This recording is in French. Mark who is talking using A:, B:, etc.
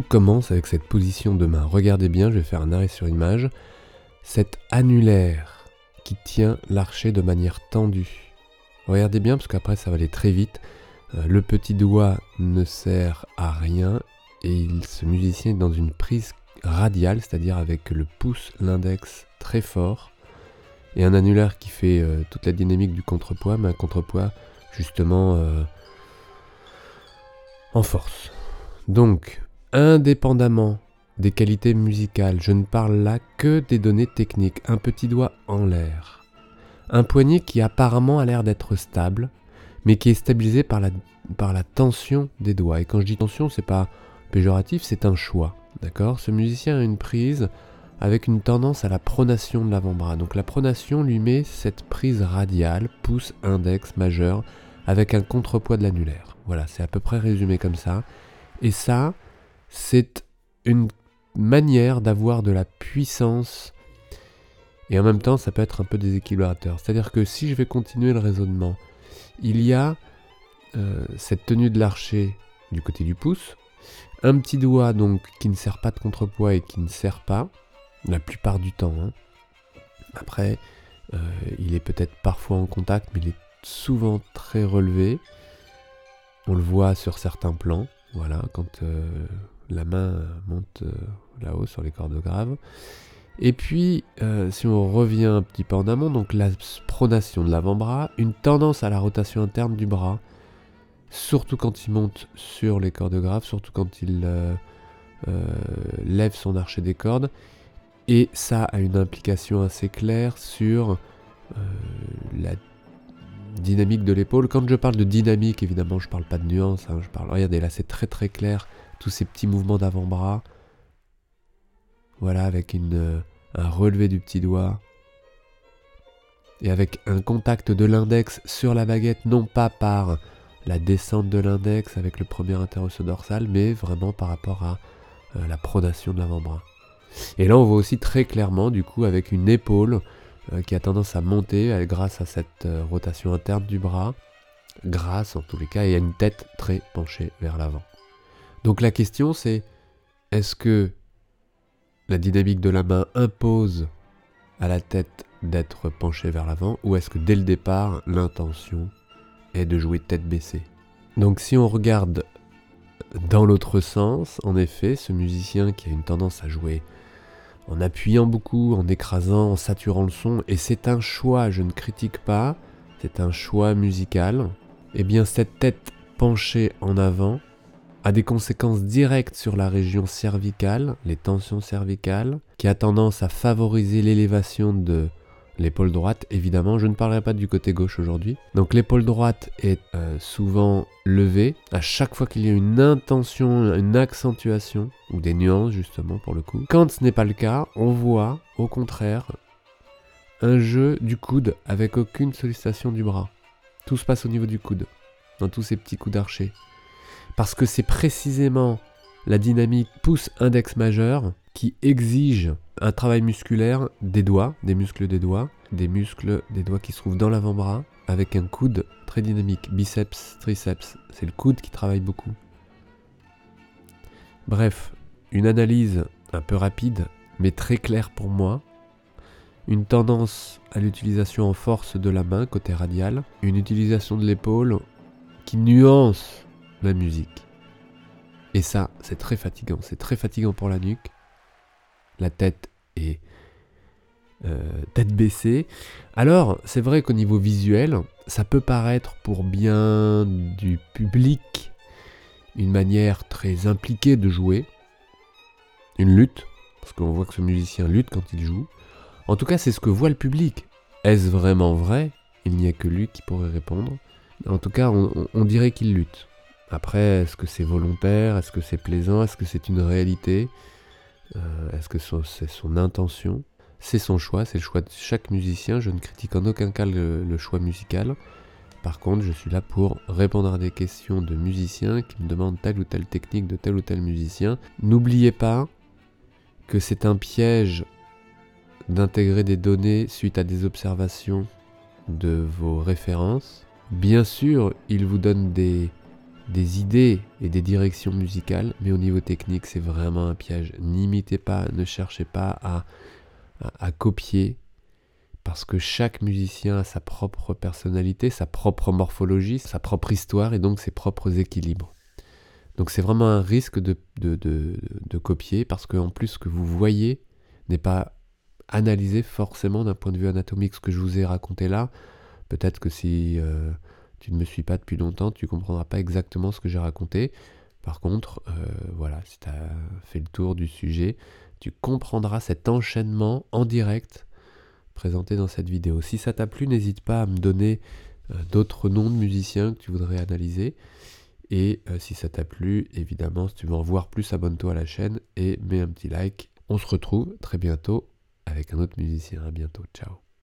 A: Tout commence avec cette position de main. Regardez bien, je vais faire un arrêt sur image. Cet annulaire qui tient l'archet de manière tendue. Regardez bien parce qu'après ça va aller très vite. Euh, le petit doigt ne sert à rien et ce musicien est dans une prise radiale, c'est-à-dire avec le pouce, l'index très fort et un annulaire qui fait euh, toute la dynamique du contrepoids, mais un contrepoids justement euh, en force. Donc, indépendamment des qualités musicales, je ne parle là que des données techniques. Un petit doigt en l'air. Un poignet qui apparemment a l'air d'être stable, mais qui est stabilisé par la, par la tension des doigts. Et quand je dis tension, c'est pas péjoratif, c'est un choix. D'accord? Ce musicien a une prise avec une tendance à la pronation de l'avant-bras. Donc la pronation lui met cette prise radiale, pouce, index, majeur, avec un contrepoids de l'annulaire. Voilà, c'est à peu près résumé comme ça. Et ça, c'est une manière d'avoir de la puissance et en même temps ça peut être un peu déséquilibrateur. C'est-à-dire que si je vais continuer le raisonnement, il y a euh, cette tenue de l'archer du côté du pouce, un petit doigt donc qui ne sert pas de contrepoids et qui ne sert pas, la plupart du temps. Hein. Après, euh, il est peut-être parfois en contact, mais il est souvent très relevé. On le voit sur certains plans, voilà, quand euh, la main monte euh, là-haut sur les cordes graves. Et puis, si on revient un petit peu en amont, donc la pronation de l'avant-bras, une tendance à la rotation interne du bras, surtout quand il monte sur les cordes graves, surtout quand il lève son archet des cordes, et ça a une implication assez claire sur euh, la dynamique de l'épaule. Quand je parle de dynamique, évidemment, je ne parle pas de nuance. Hein, je parle. Regardez, là, c'est très très clair. Tous ces petits mouvements d'avant-bras. Voilà, avec euh, un relevé du petit doigt. Et avec un contact de l'index sur la baguette, non pas par la descente de l'index avec le premier interosseux dorsal, mais vraiment par rapport à euh, la pronation de l'avant-bras. Et là, on voit aussi très clairement, du coup, avec une épaule euh, qui a tendance à monter grâce à cette rotation interne du bras, grâce en tous les cas, et à une tête très penchée vers l'avant. Donc la question c'est, est-ce que la dynamique de la main impose à la tête d'être penchée vers l'avant, ou est-ce que dès le départ, l'intention est de jouer tête baissée? Donc si on regarde dans l'autre sens, en effet, ce musicien qui a une tendance à jouer en appuyant beaucoup, en écrasant, en saturant le son, et c'est un choix, je ne critique pas, c'est un choix musical, et eh bien cette tête penchée en avant a des conséquences directes sur la région cervicale, les tensions cervicales, qui a tendance à favoriser l'élévation de l'épaule droite, évidemment, je ne parlerai pas du côté gauche aujourd'hui. Donc l'épaule droite est euh, souvent levée à chaque fois qu'il y a une intention, une accentuation, ou des nuances justement pour le coup. Quand ce n'est pas le cas, on voit au contraire un jeu du coude avec aucune sollicitation du bras. Tout se passe au niveau du coude, dans tous ces petits coups d'archer. Parce que c'est précisément la dynamique pouce-index majeur qui exige un travail musculaire des doigts, des muscles des doigts, des muscles des doigts qui se trouvent dans l'avant-bras, avec un coude très dynamique, biceps, triceps. C'est le coude qui travaille beaucoup. Bref, une analyse un peu rapide, mais très claire pour moi. Une tendance à l'utilisation en force de la main côté radial, une utilisation de l'épaule qui nuance la musique. Et ça, c'est très fatigant. C'est très fatigant pour la nuque. La tête est euh, tête baissée. Alors, c'est vrai qu'au niveau visuel, ça peut paraître pour bien du public une manière très impliquée de jouer. Une lutte, parce qu'on voit que ce musicien lutte quand il joue. En tout cas, c'est ce que voit le public. Est-ce vraiment vrai? Il n'y a que lui qui pourrait répondre. En tout cas, on dirait qu'il lutte. Après, est-ce que c'est volontaire? Est-ce que c'est plaisant? Est-ce que c'est une réalité? Euh, Est-ce que c'est son intention? C'est son choix, c'est le choix de chaque musicien. Je ne critique en aucun cas le, choix musical. Par contre, je suis là pour répondre à des questions de musiciens qui me demandent telle ou telle technique de tel ou tel musicien. N'oubliez pas que c'est un piège d'intégrer des données suite à des observations de vos références. Bien sûr, il vous donne des des idées et des directions musicales, mais au niveau technique, c'est vraiment un piège. N'imitez pas, ne cherchez pas à, à, copier, parce que chaque musicien a sa propre personnalité, sa propre morphologie, sa propre histoire et donc ses propres équilibres. Donc c'est vraiment un risque de, de, de, copier, parce qu'en plus ce que vous voyez n'est pas analysé forcément d'un point de vue anatomique. Ce que je vous ai raconté là, peut-être que si... Euh, tu ne me suis pas depuis longtemps, tu comprendras pas exactement ce que j'ai raconté. Par contre, euh, voilà, si tu as fait le tour du sujet, tu comprendras cet enchaînement en direct présenté dans cette vidéo. Si ça t'a plu, n'hésite pas à me donner euh, d'autres noms de musiciens que tu voudrais analyser. Et euh, si ça t'a plu, évidemment, si tu veux en voir plus, abonne-toi à la chaîne et mets un petit like. On se retrouve très bientôt avec un autre musicien. À bientôt. Ciao.